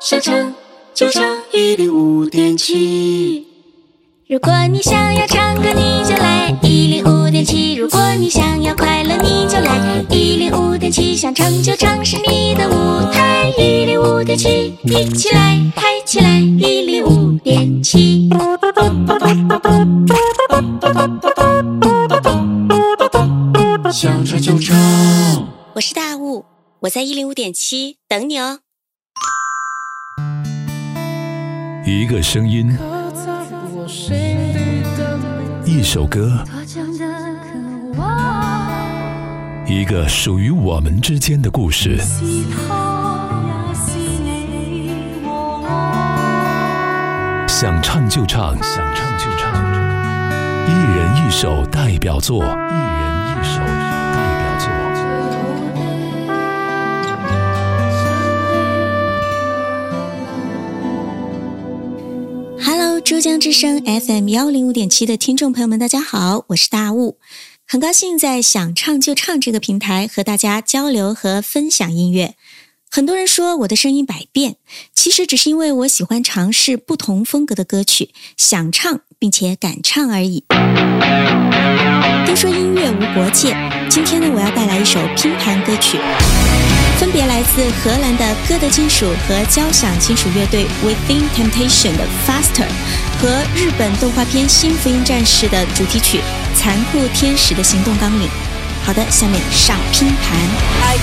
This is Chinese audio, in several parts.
想唱就唱一零五点七。如果你想要唱歌，你就来一零五点七；如果你想要快乐，你就来一零五点七。想唱就唱，是你的舞台，一零五点七，一起来嗨起来，一零五点七。想唱就唱，我是大雾，我在一零五点七等你哦。一个声音，一首歌，一个属于我们之间的故事。想唱就唱，想唱就唱，一人一首代表作，一人江之声 FM 幺零五点七的听众朋友们，大家好，我是大雾，很高兴在想唱就唱这个平台和大家交流和分享音乐。很多人说我的声音百变，其实只是因为我喜欢尝试不同风格的歌曲，想唱并且敢唱而已。都说音乐无国界，今天呢，我要带来一首拼盘歌曲。分别来自荷兰的歌德金属和交响金属乐队 Within Temptation 的 Faster，和日本动画片《新福音战士》的主题曲《残酷天使的行动纲领》。好的，下面上拼盘。I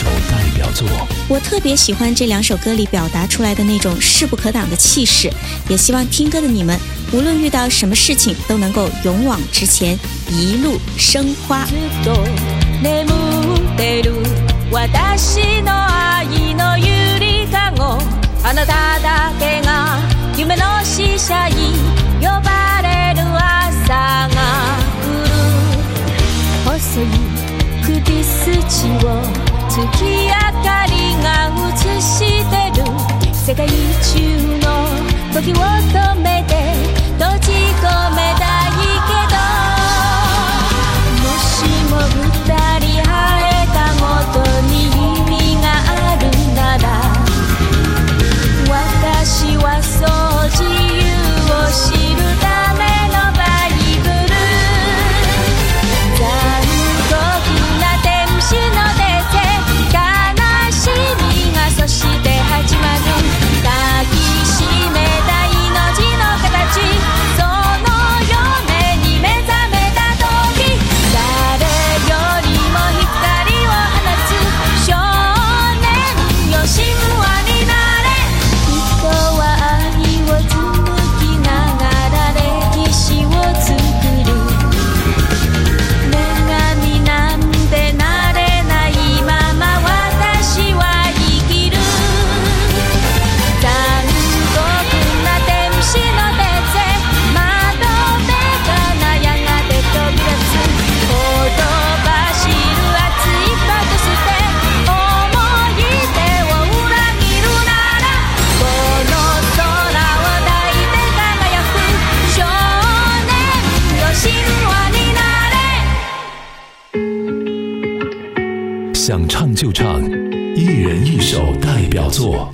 首代表作。我特别喜欢这两首歌里表达出来的那种势不可挡的气势，也希望听歌的你们，无论遇到什么事情，都能够勇往直前，一路生花。の時を止めて 想唱就唱，一人一首代表作。